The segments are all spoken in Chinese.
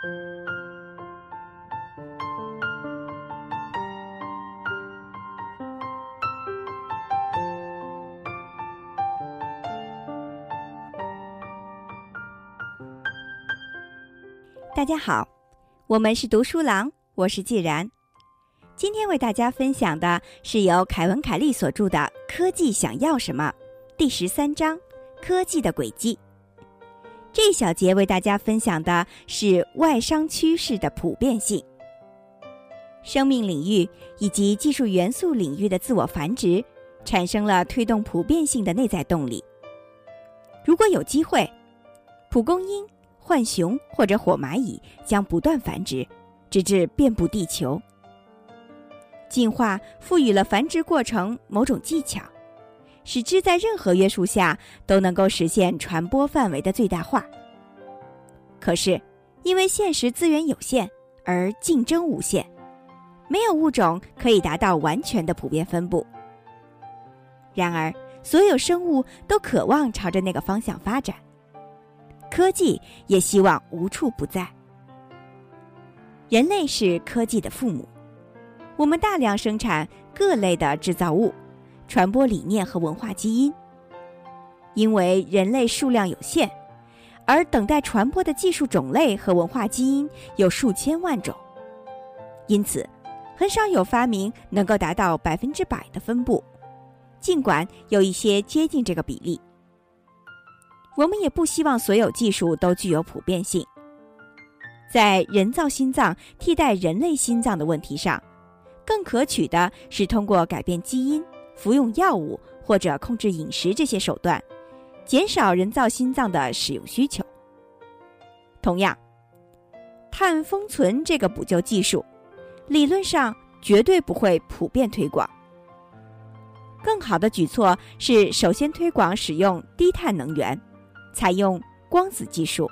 大家好，我们是读书郎，我是既然。今天为大家分享的是由凯文·凯利所著的《科技想要什么》第十三章“科技的轨迹”。这小节为大家分享的是外商趋势的普遍性、生命领域以及技术元素领域的自我繁殖，产生了推动普遍性的内在动力。如果有机会，蒲公英。浣熊或者火蚂蚁将不断繁殖，直至遍布地球。进化赋予了繁殖过程某种技巧，使之在任何约束下都能够实现传播范围的最大化。可是，因为现实资源有限而竞争无限，没有物种可以达到完全的普遍分布。然而，所有生物都渴望朝着那个方向发展。科技也希望无处不在。人类是科技的父母，我们大量生产各类的制造物，传播理念和文化基因。因为人类数量有限，而等待传播的技术种类和文化基因有数千万种，因此很少有发明能够达到百分之百的分布，尽管有一些接近这个比例。我们也不希望所有技术都具有普遍性。在人造心脏替代人类心脏的问题上，更可取的是通过改变基因、服用药物或者控制饮食这些手段，减少人造心脏的使用需求。同样，碳封存这个补救技术，理论上绝对不会普遍推广。更好的举措是首先推广使用低碳能源。采用光子技术、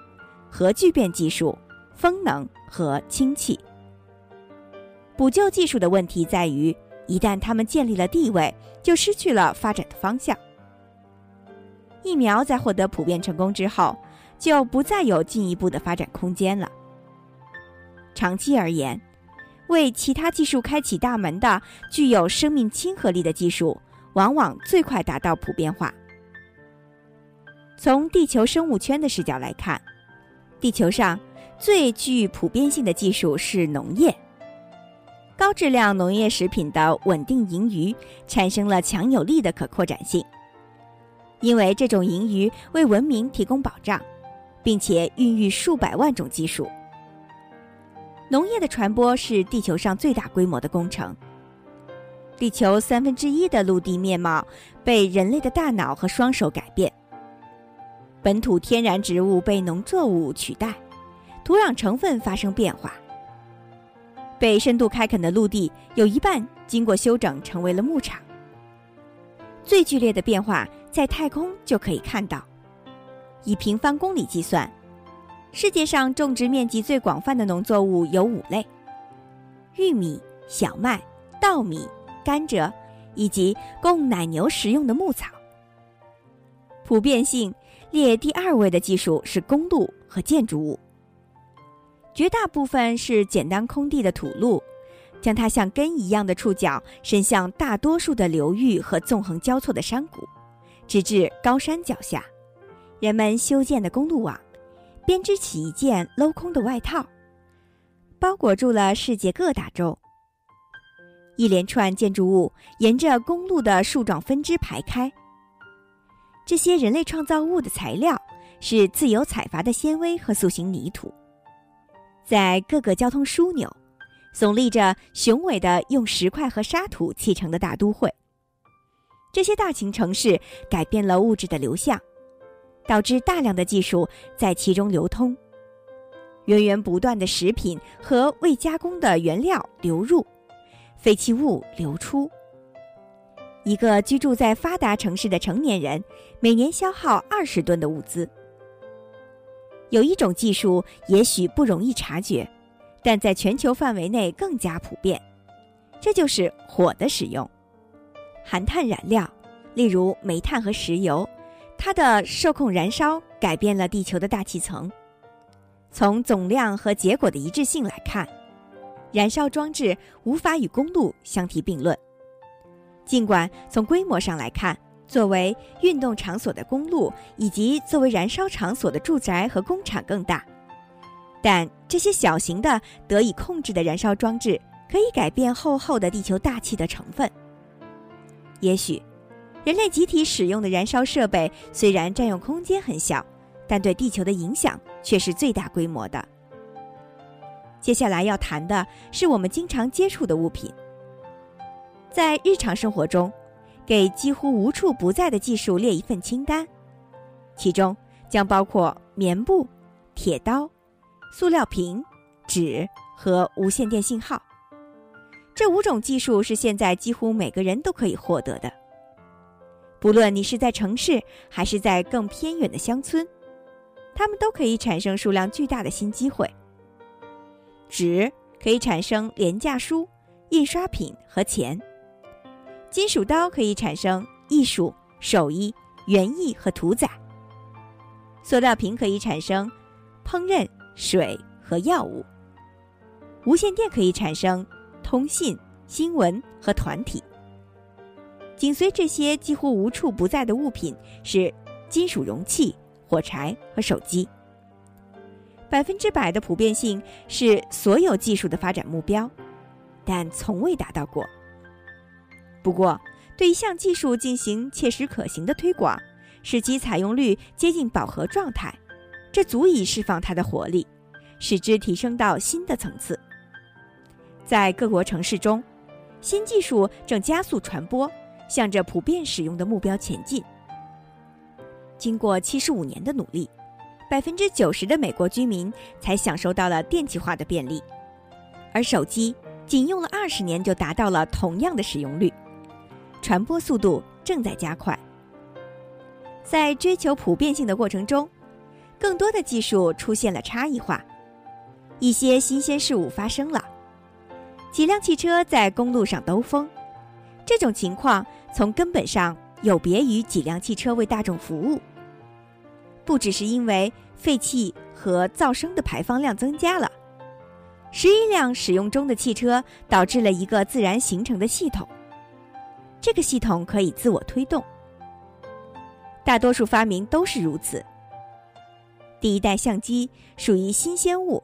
核聚变技术、风能和氢气。补救技术的问题在于，一旦他们建立了地位，就失去了发展的方向。疫苗在获得普遍成功之后，就不再有进一步的发展空间了。长期而言，为其他技术开启大门的、具有生命亲和力的技术，往往最快达到普遍化。从地球生物圈的视角来看，地球上最具普遍性的技术是农业。高质量农业食品的稳定盈余产生了强有力的可扩展性，因为这种盈余为文明提供保障，并且孕育数百万种技术。农业的传播是地球上最大规模的工程。地球三分之一的陆地面貌被人类的大脑和双手改变。本土天然植物被农作物取代，土壤成分发生变化。被深度开垦的陆地有一半经过修整成为了牧场。最剧烈的变化在太空就可以看到。以平方公里计算，世界上种植面积最广泛的农作物有五类：玉米、小麦、稻米、甘蔗，以及供奶牛食用的牧草。普遍性。列第二位的技术是公路和建筑物，绝大部分是简单空地的土路，将它像根一样的触角伸向大多数的流域和纵横交错的山谷，直至高山脚下。人们修建的公路网，编织起一件镂空的外套，包裹住了世界各大洲。一连串建筑物沿着公路的树状分支排开。这些人类创造物的材料是自由采伐的纤维和塑形泥土，在各个交通枢纽，耸立着雄伟的用石块和沙土砌成的大都会。这些大型城市改变了物质的流向，导致大量的技术在其中流通，源源不断的食品和未加工的原料流入，废弃物流出。一个居住在发达城市的成年人，每年消耗二十吨的物资。有一种技术也许不容易察觉，但在全球范围内更加普遍，这就是火的使用。含碳燃料，例如煤炭和石油，它的受控燃烧改变了地球的大气层。从总量和结果的一致性来看，燃烧装置无法与公路相提并论。尽管从规模上来看，作为运动场所的公路以及作为燃烧场所的住宅和工厂更大，但这些小型的得以控制的燃烧装置可以改变厚厚的地球大气的成分。也许，人类集体使用的燃烧设备虽然占用空间很小，但对地球的影响却是最大规模的。接下来要谈的是我们经常接触的物品。在日常生活中，给几乎无处不在的技术列一份清单，其中将包括棉布、铁刀、塑料瓶、纸和无线电信号。这五种技术是现在几乎每个人都可以获得的。不论你是在城市还是在更偏远的乡村，它们都可以产生数量巨大的新机会。纸可以产生廉价书、印刷品和钱。金属刀可以产生艺术、手艺、园艺和屠宰。塑料瓶可以产生烹饪、水和药物。无线电可以产生通信、新闻和团体。紧随这些几乎无处不在的物品是金属容器、火柴和手机。百分之百的普遍性是所有技术的发展目标，但从未达到过。不过，对一项技术进行切实可行的推广，使其采用率接近饱和状态，这足以释放它的活力，使之提升到新的层次。在各国城市中，新技术正加速传播，向着普遍使用的目标前进。经过七十五年的努力，百分之九十的美国居民才享受到了电气化的便利，而手机仅用了二十年就达到了同样的使用率。传播速度正在加快，在追求普遍性的过程中，更多的技术出现了差异化，一些新鲜事物发生了。几辆汽车在公路上兜风，这种情况从根本上有别于几辆汽车为大众服务。不只是因为废气和噪声的排放量增加了，十一辆使用中的汽车导致了一个自然形成的系统。这个系统可以自我推动。大多数发明都是如此。第一代相机属于新鲜物，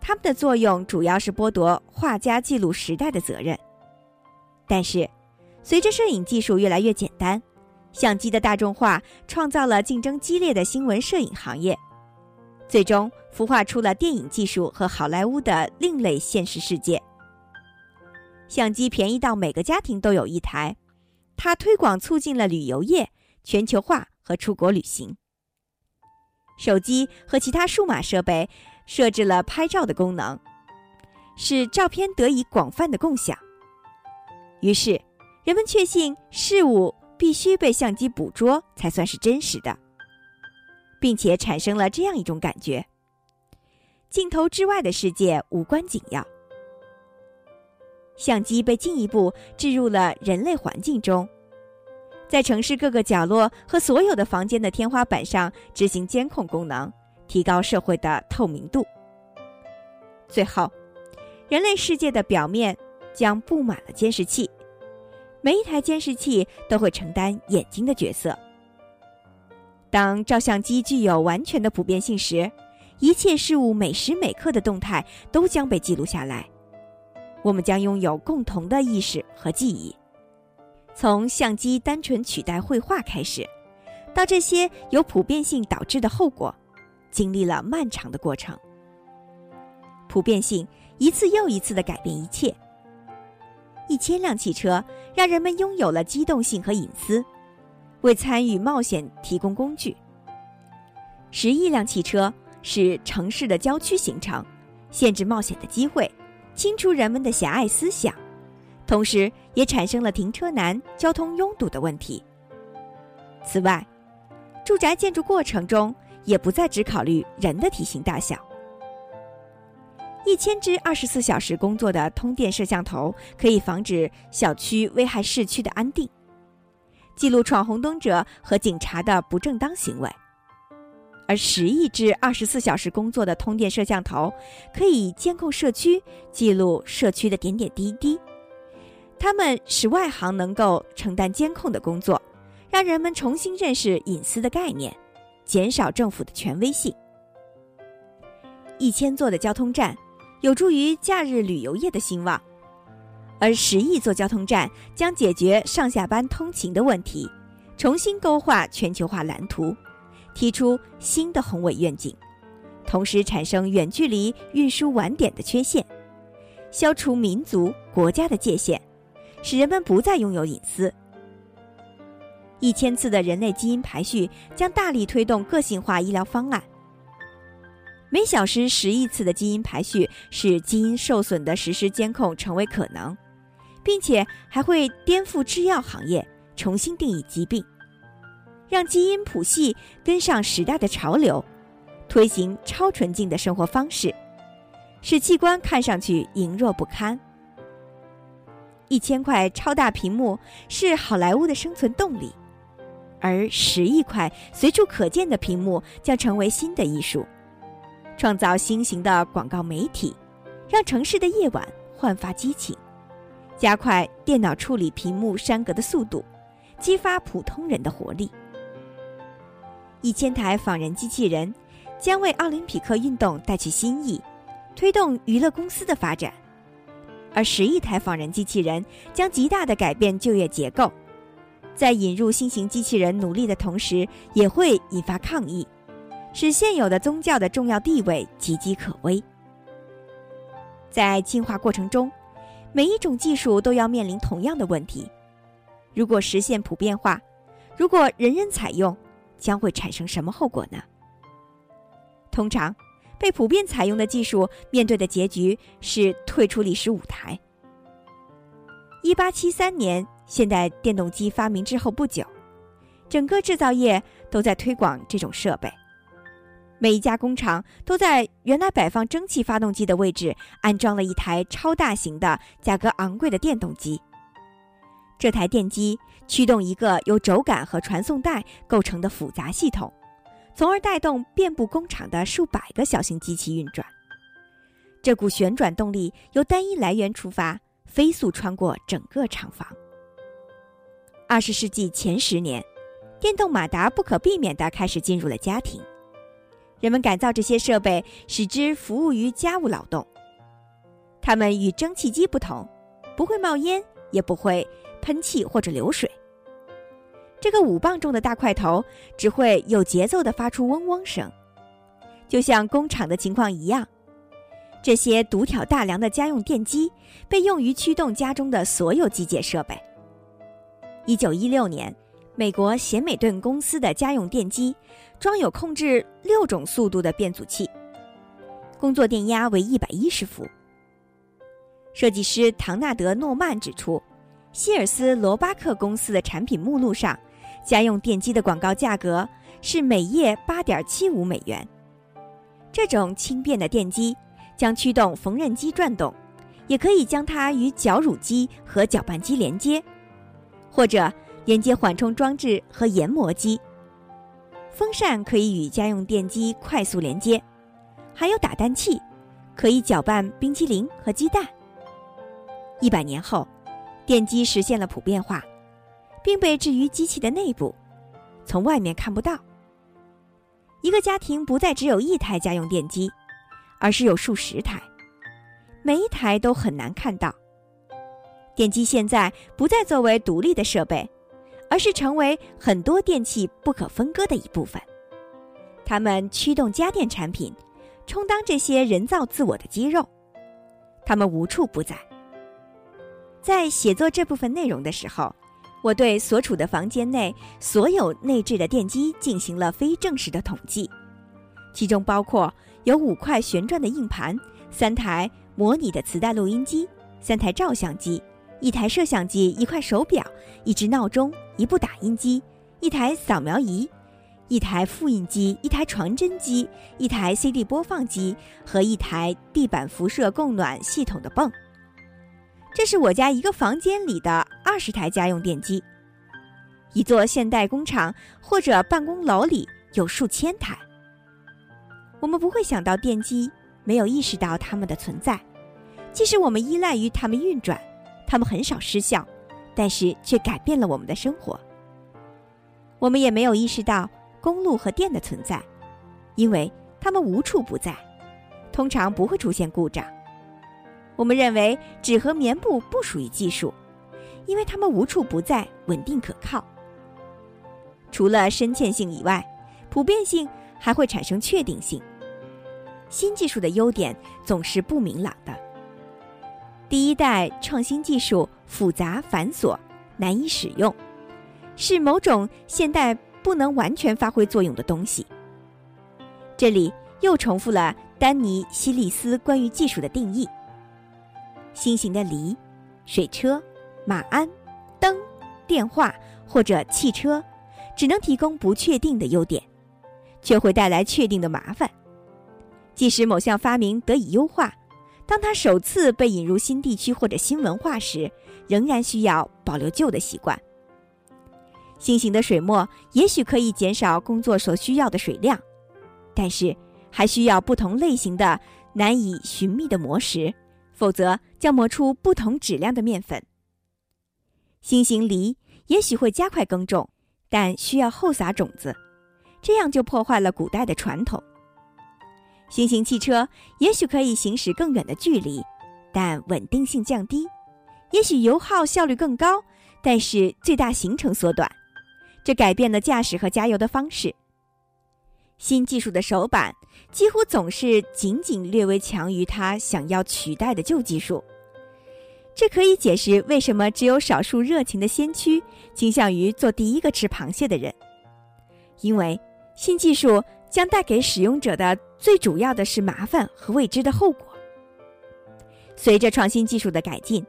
它们的作用主要是剥夺画家记录时代的责任。但是，随着摄影技术越来越简单，相机的大众化创造了竞争激烈的新闻摄影行业，最终孵化出了电影技术和好莱坞的另类现实世界。相机便宜到每个家庭都有一台，它推广促进了旅游业全球化和出国旅行。手机和其他数码设备设置了拍照的功能，使照片得以广泛的共享。于是，人们确信事物必须被相机捕捉才算是真实的，并且产生了这样一种感觉：镜头之外的世界无关紧要。相机被进一步置入了人类环境中，在城市各个角落和所有的房间的天花板上执行监控功能，提高社会的透明度。最后，人类世界的表面将布满了监视器，每一台监视器都会承担眼睛的角色。当照相机具有完全的普遍性时，一切事物每时每刻的动态都将被记录下来。我们将拥有共同的意识和记忆。从相机单纯取代绘画开始，到这些由普遍性导致的后果，经历了漫长的过程。普遍性一次又一次的改变一切。一千辆汽车让人们拥有了机动性和隐私，为参与冒险提供工具。十亿辆汽车使城市的郊区形成，限制冒险的机会。清除人们的狭隘思想，同时也产生了停车难、交通拥堵的问题。此外，住宅建筑过程中也不再只考虑人的体型大小。一千只二十四小时工作的通电摄像头可以防止小区危害市区的安定，记录闯红灯者和警察的不正当行为。而十亿只二十四小时工作的通电摄像头，可以监控社区，记录社区的点点滴滴。它们使外行能够承担监控的工作，让人们重新认识隐私的概念，减少政府的权威性。一千座的交通站，有助于假日旅游业的兴旺，而十亿座交通站将解决上下班通勤的问题，重新勾画全球化蓝图。提出新的宏伟愿景，同时产生远距离运输晚点的缺陷，消除民族国家的界限，使人们不再拥有隐私。一千次的人类基因排序将大力推动个性化医疗方案。每小时十亿次的基因排序使基因受损的实时监控成为可能，并且还会颠覆制药行业，重新定义疾病。让基因谱系跟上时代的潮流，推行超纯净的生活方式，使器官看上去羸弱不堪。一千块超大屏幕是好莱坞的生存动力，而十亿块随处可见的屏幕将成为新的艺术，创造新型的广告媒体，让城市的夜晚焕发激情，加快电脑处理屏幕栅格的速度，激发普通人的活力。一千台仿人机器人将为奥林匹克运动带去新意，推动娱乐公司的发展；而十亿台仿人机器人将极大的改变就业结构，在引入新型机器人努力的同时，也会引发抗议，使现有的宗教的重要地位岌岌可危。在进化过程中，每一种技术都要面临同样的问题：如果实现普遍化，如果人人采用。将会产生什么后果呢？通常，被普遍采用的技术面对的结局是退出历史舞台。一八七三年，现代电动机发明之后不久，整个制造业都在推广这种设备。每一家工厂都在原来摆放蒸汽发动机的位置安装了一台超大型的、价格昂贵的电动机。这台电机驱动一个由轴杆和传送带构成的复杂系统，从而带动遍布工厂的数百个小型机器运转。这股旋转动力由单一来源出发，飞速穿过整个厂房。二十世纪前十年，电动马达不可避免地开始进入了家庭。人们改造这些设备，使之服务于家务劳动。它们与蒸汽机不同，不会冒烟，也不会。喷气或者流水，这个五磅重的大块头只会有节奏地发出嗡嗡声，就像工厂的情况一样。这些独挑大梁的家用电机被用于驱动家中的所有机械设备。一九一六年，美国贤美顿公司的家用电机装有控制六种速度的变阻器，工作电压为一百一十伏。设计师唐纳德·诺曼指出。希尔斯罗巴克公司的产品目录上，家用电机的广告价格是每页八点七五美元。这种轻便的电机将驱动缝纫机转动，也可以将它与绞乳机和搅拌机连接，或者连接缓冲装置和研磨机。风扇可以与家用电机快速连接，还有打蛋器，可以搅拌冰淇淋和鸡蛋。一百年后。电机实现了普遍化，并被置于机器的内部，从外面看不到。一个家庭不再只有一台家用电机，而是有数十台，每一台都很难看到。电机现在不再作为独立的设备，而是成为很多电器不可分割的一部分。它们驱动家电产品，充当这些人造自我的肌肉，它们无处不在。在写作这部分内容的时候，我对所处的房间内所有内置的电机进行了非正式的统计，其中包括有五块旋转的硬盘、三台模拟的磁带录音机、三台照相机、一台摄像机、一块手表、一只闹钟、一部打印机、一台扫描仪、一台复印机、一台传真机、一台 CD 播放机和一台地板辐射供暖系统的泵。这是我家一个房间里的二十台家用电机，一座现代工厂或者办公楼里有数千台。我们不会想到电机，没有意识到它们的存在。即使我们依赖于它们运转，它们很少失效，但是却改变了我们的生活。我们也没有意识到公路和电的存在，因为它们无处不在，通常不会出现故障。我们认为纸和棉布不属于技术，因为它们无处不在，稳定可靠。除了深嵌性以外，普遍性还会产生确定性。新技术的优点总是不明朗的。第一代创新技术复杂繁琐，难以使用，是某种现代不能完全发挥作用的东西。这里又重复了丹尼·希利斯关于技术的定义。新型的梨、水车、马鞍、灯、电话或者汽车，只能提供不确定的优点，却会带来确定的麻烦。即使某项发明得以优化，当它首次被引入新地区或者新文化时，仍然需要保留旧的习惯。新型的水磨也许可以减少工作所需要的水量，但是还需要不同类型的难以寻觅的磨石。否则将磨出不同质量的面粉。新型梨也许会加快耕种，但需要后撒种子，这样就破坏了古代的传统。新型汽车也许可以行驶更远的距离，但稳定性降低；也许油耗效率更高，但是最大行程缩短，这改变了驾驶和加油的方式。新技术的手板几乎总是仅仅略微强于它想要取代的旧技术，这可以解释为什么只有少数热情的先驱倾向于做第一个吃螃蟹的人，因为新技术将带给使用者的最主要的是麻烦和未知的后果。随着创新技术的改进，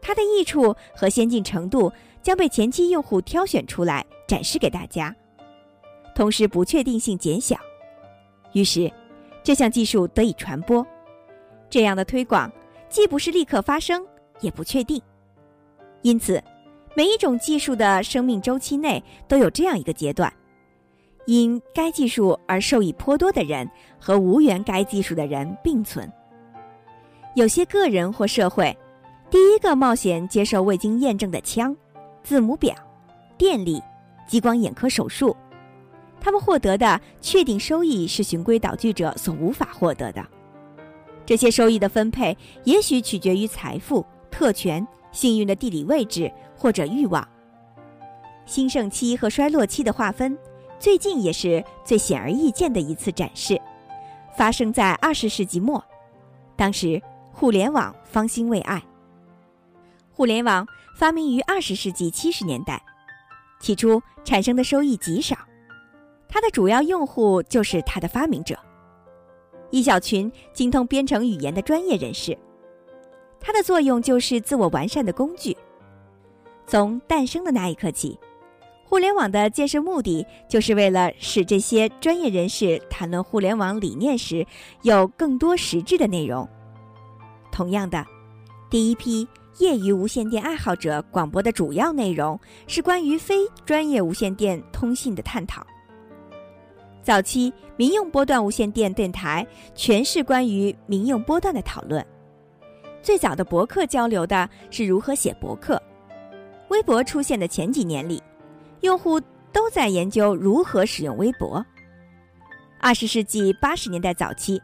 它的益处和先进程度将被前期用户挑选出来展示给大家。同时，不确定性减小，于是这项技术得以传播。这样的推广既不是立刻发生，也不确定。因此，每一种技术的生命周期内都有这样一个阶段：因该技术而受益颇多的人和无缘该技术的人并存。有些个人或社会，第一个冒险接受未经验证的枪、字母表、电力、激光眼科手术。他们获得的确定收益是循规蹈矩者所无法获得的。这些收益的分配也许取决于财富、特权、幸运的地理位置或者欲望。兴盛期和衰落期的划分，最近也是最显而易见的一次展示，发生在二十世纪末。当时，互联网方兴未艾。互联网发明于二十世纪七十年代，起初产生的收益极少。它的主要用户就是它的发明者，一小群精通编程语言的专业人士。它的作用就是自我完善的工具。从诞生的那一刻起，互联网的建设目的就是为了使这些专业人士谈论互联网理念时有更多实质的内容。同样的，第一批业余无线电爱好者广播的主要内容是关于非专业无线电通信的探讨。早期民用波段无线电电台全是关于民用波段的讨论。最早的博客交流的是如何写博客。微博出现的前几年里，用户都在研究如何使用微博。二十世纪八十年代早期，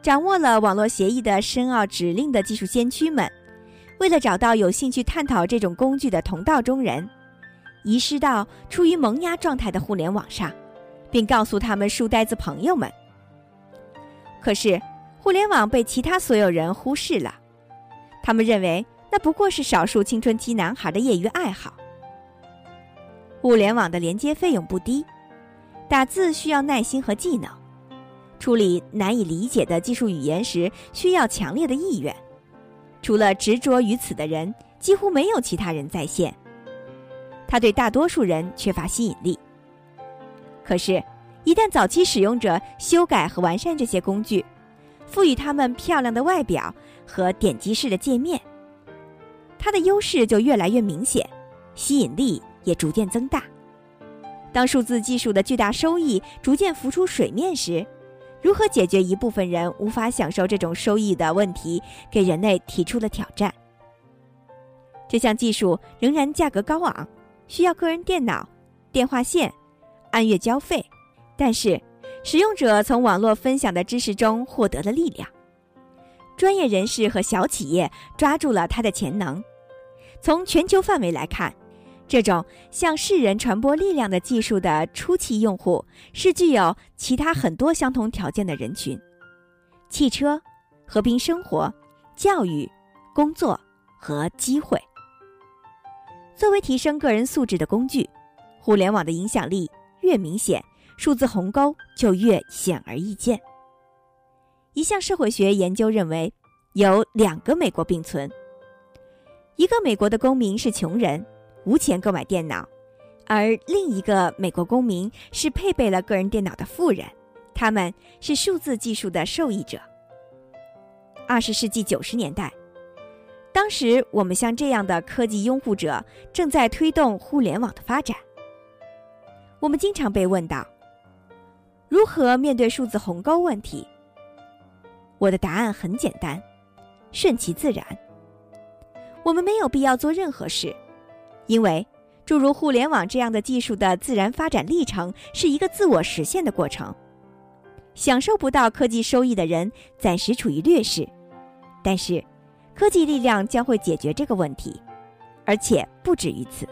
掌握了网络协议的深奥指令的技术先驱们，为了找到有兴趣探讨这种工具的同道中人，遗失到处于萌芽状态的互联网上。并告诉他们书呆子朋友们。可是，互联网被其他所有人忽视了，他们认为那不过是少数青春期男孩的业余爱好。互联网的连接费用不低，打字需要耐心和技能，处理难以理解的技术语言时需要强烈的意愿。除了执着于此的人，几乎没有其他人在线。他对大多数人缺乏吸引力。可是，一旦早期使用者修改和完善这些工具，赋予它们漂亮的外表和点击式的界面，它的优势就越来越明显，吸引力也逐渐增大。当数字技术的巨大收益逐渐浮出水面时，如何解决一部分人无法享受这种收益的问题，给人类提出了挑战。这项技术仍然价格高昂，需要个人电脑、电话线，按月交费。但是，使用者从网络分享的知识中获得了力量。专业人士和小企业抓住了它的潜能。从全球范围来看，这种向世人传播力量的技术的初期用户是具有其他很多相同条件的人群：汽车、和平生活、教育、工作和机会。作为提升个人素质的工具，互联网的影响力越明显，数字鸿沟就越显而易见。一项社会学研究认为，有两个美国并存：一个美国的公民是穷人，无钱购买电脑；而另一个美国公民是配备了个人电脑的富人，他们是数字技术的受益者。二十世纪九十年代。当时，我们像这样的科技拥护者正在推动互联网的发展。我们经常被问到：如何面对数字鸿沟问题？我的答案很简单：顺其自然。我们没有必要做任何事，因为诸如互联网这样的技术的自然发展历程是一个自我实现的过程。享受不到科技收益的人暂时处于劣势，但是。科技力量将会解决这个问题，而且不止于此。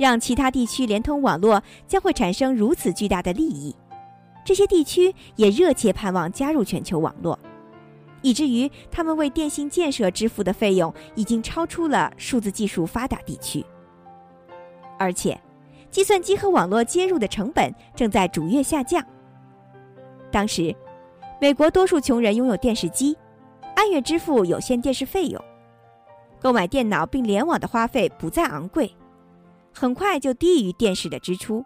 让其他地区连通网络将会产生如此巨大的利益，这些地区也热切盼望加入全球网络，以至于他们为电信建设支付的费用已经超出了数字技术发达地区。而且，计算机和网络接入的成本正在逐月下降。当时，美国多数穷人拥有电视机。按月支付有线电视费用，购买电脑并联网的花费不再昂贵，很快就低于电视的支出。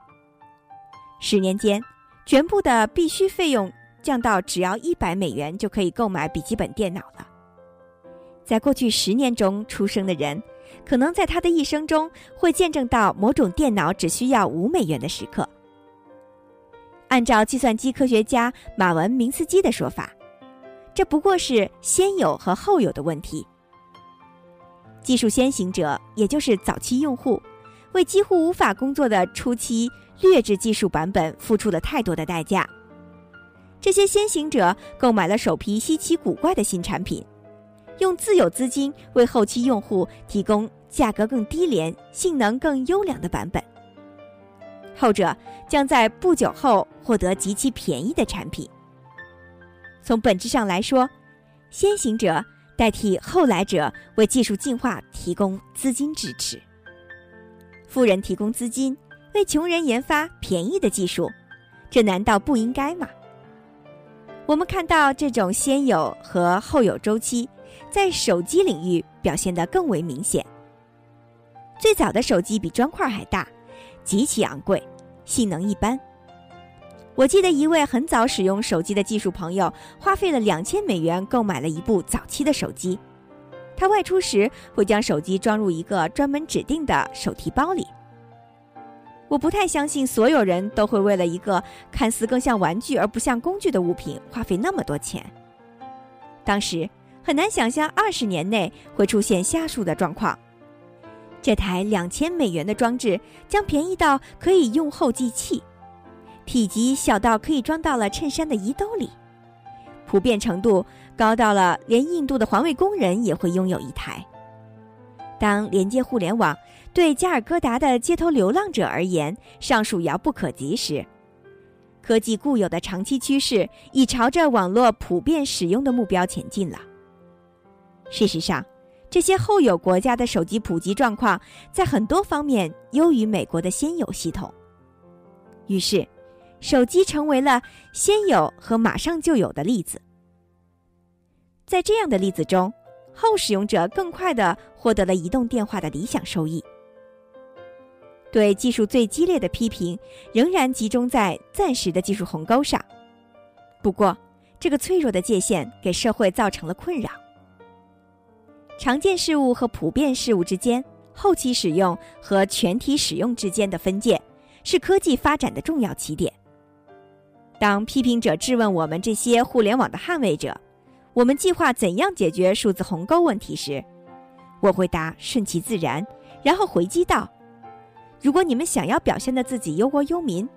十年间，全部的必须费用降到只要一百美元就可以购买笔记本电脑了。在过去十年中出生的人，可能在他的一生中会见证到某种电脑只需要五美元的时刻。按照计算机科学家马文明斯基的说法。这不过是先有和后有的问题。技术先行者，也就是早期用户，为几乎无法工作的初期劣质技术版本付出了太多的代价。这些先行者购买了首批稀奇古怪的新产品，用自有资金为后期用户提供价格更低廉、性能更优良的版本。后者将在不久后获得极其便宜的产品。从本质上来说，先行者代替后来者为技术进化提供资金支持。富人提供资金为穷人研发便宜的技术，这难道不应该吗？我们看到这种先有和后有周期，在手机领域表现得更为明显。最早的手机比砖块还大，极其昂贵，性能一般。我记得一位很早使用手机的技术朋友，花费了两千美元购买了一部早期的手机。他外出时会将手机装入一个专门指定的手提包里。我不太相信所有人都会为了一个看似更像玩具而不像工具的物品花费那么多钱。当时很难想象二十年内会出现下述的状况：这台两千美元的装置将便宜到可以用后继器。体积小到可以装到了衬衫的衣兜里，普遍程度高到了连印度的环卫工人也会拥有一台。当连接互联网对加尔各答的街头流浪者而言尚属遥不可及时，科技固有的长期趋势已朝着网络普遍使用的目标前进了。事实上，这些后有国家的手机普及状况在很多方面优于美国的先有系统，于是。手机成为了先有和马上就有的例子。在这样的例子中，后使用者更快的获得了移动电话的理想收益。对技术最激烈的批评仍然集中在暂时的技术鸿沟上。不过，这个脆弱的界限给社会造成了困扰。常见事物和普遍事物之间，后期使用和全体使用之间的分界，是科技发展的重要起点。当批评者质问我们这些互联网的捍卫者，我们计划怎样解决数字鸿沟问题时，我回答顺其自然，然后回击道：“如果你们想要表现的自己忧国忧民，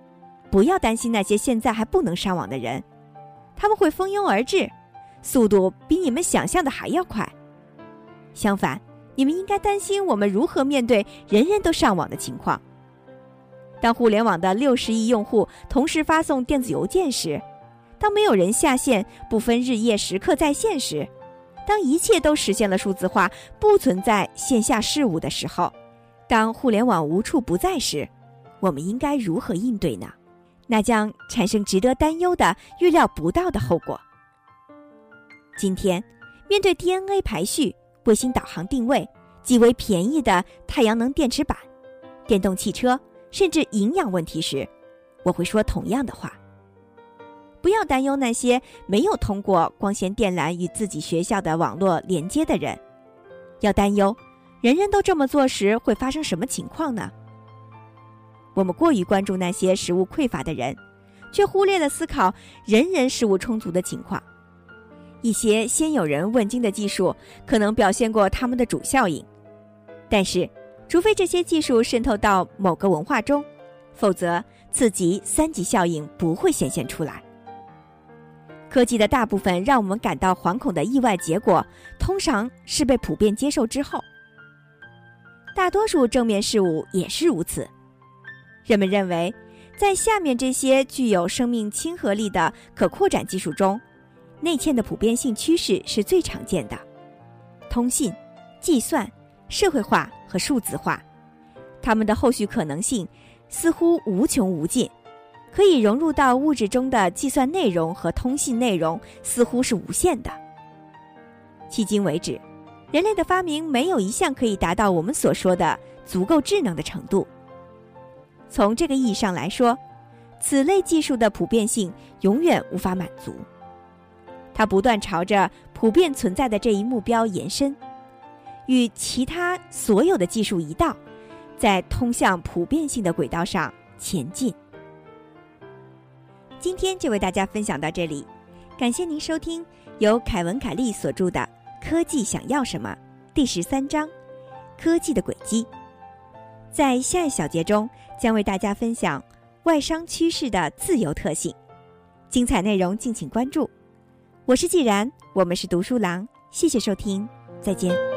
不要担心那些现在还不能上网的人，他们会蜂拥而至，速度比你们想象的还要快。相反，你们应该担心我们如何面对人人都上网的情况。当互联网的六十亿用户同时发送电子邮件时，当没有人下线，不分日夜时刻在线时，当一切都实现了数字化，不存在线下事务的时候，当互联网无处不在时，我们应该如何应对呢？那将产生值得担忧的、预料不到的后果。今天，面对 DNA 排序、卫星导航定位、极为便宜的太阳能电池板、电动汽车，甚至营养问题时，我会说同样的话：不要担忧那些没有通过光纤电缆与自己学校的网络连接的人，要担忧人人都这么做时会发生什么情况呢？我们过于关注那些食物匮乏的人，却忽略了思考人人食物充足的情况。一些先有人问津的技术可能表现过他们的主效应，但是，除非这些技术渗透到某个文化中，否则次级、三级效应不会显现出来。科技的大部分让我们感到惶恐的意外结果，通常是被普遍接受之后。大多数正面事物也是如此。人们认为，在下面这些具有生命亲和力的可扩展技术中，内嵌的普遍性趋势是最常见的。通信、计算、社会化和数字化，它们的后续可能性似乎无穷无尽。可以融入到物质中的计算内容和通信内容似乎是无限的。迄今为止，人类的发明没有一项可以达到我们所说的足够智能的程度。从这个意义上来说，此类技术的普遍性永远无法满足。它不断朝着普遍存在的这一目标延伸，与其他所有的技术一道，在通向普遍性的轨道上前进。今天就为大家分享到这里，感谢您收听由凯文·凯利所著的《科技想要什么》第十三章“科技的轨迹”。在下一小节中。将为大家分享外商趋势的自由特性，精彩内容敬请关注。我是既然，我们是读书郎，谢谢收听，再见。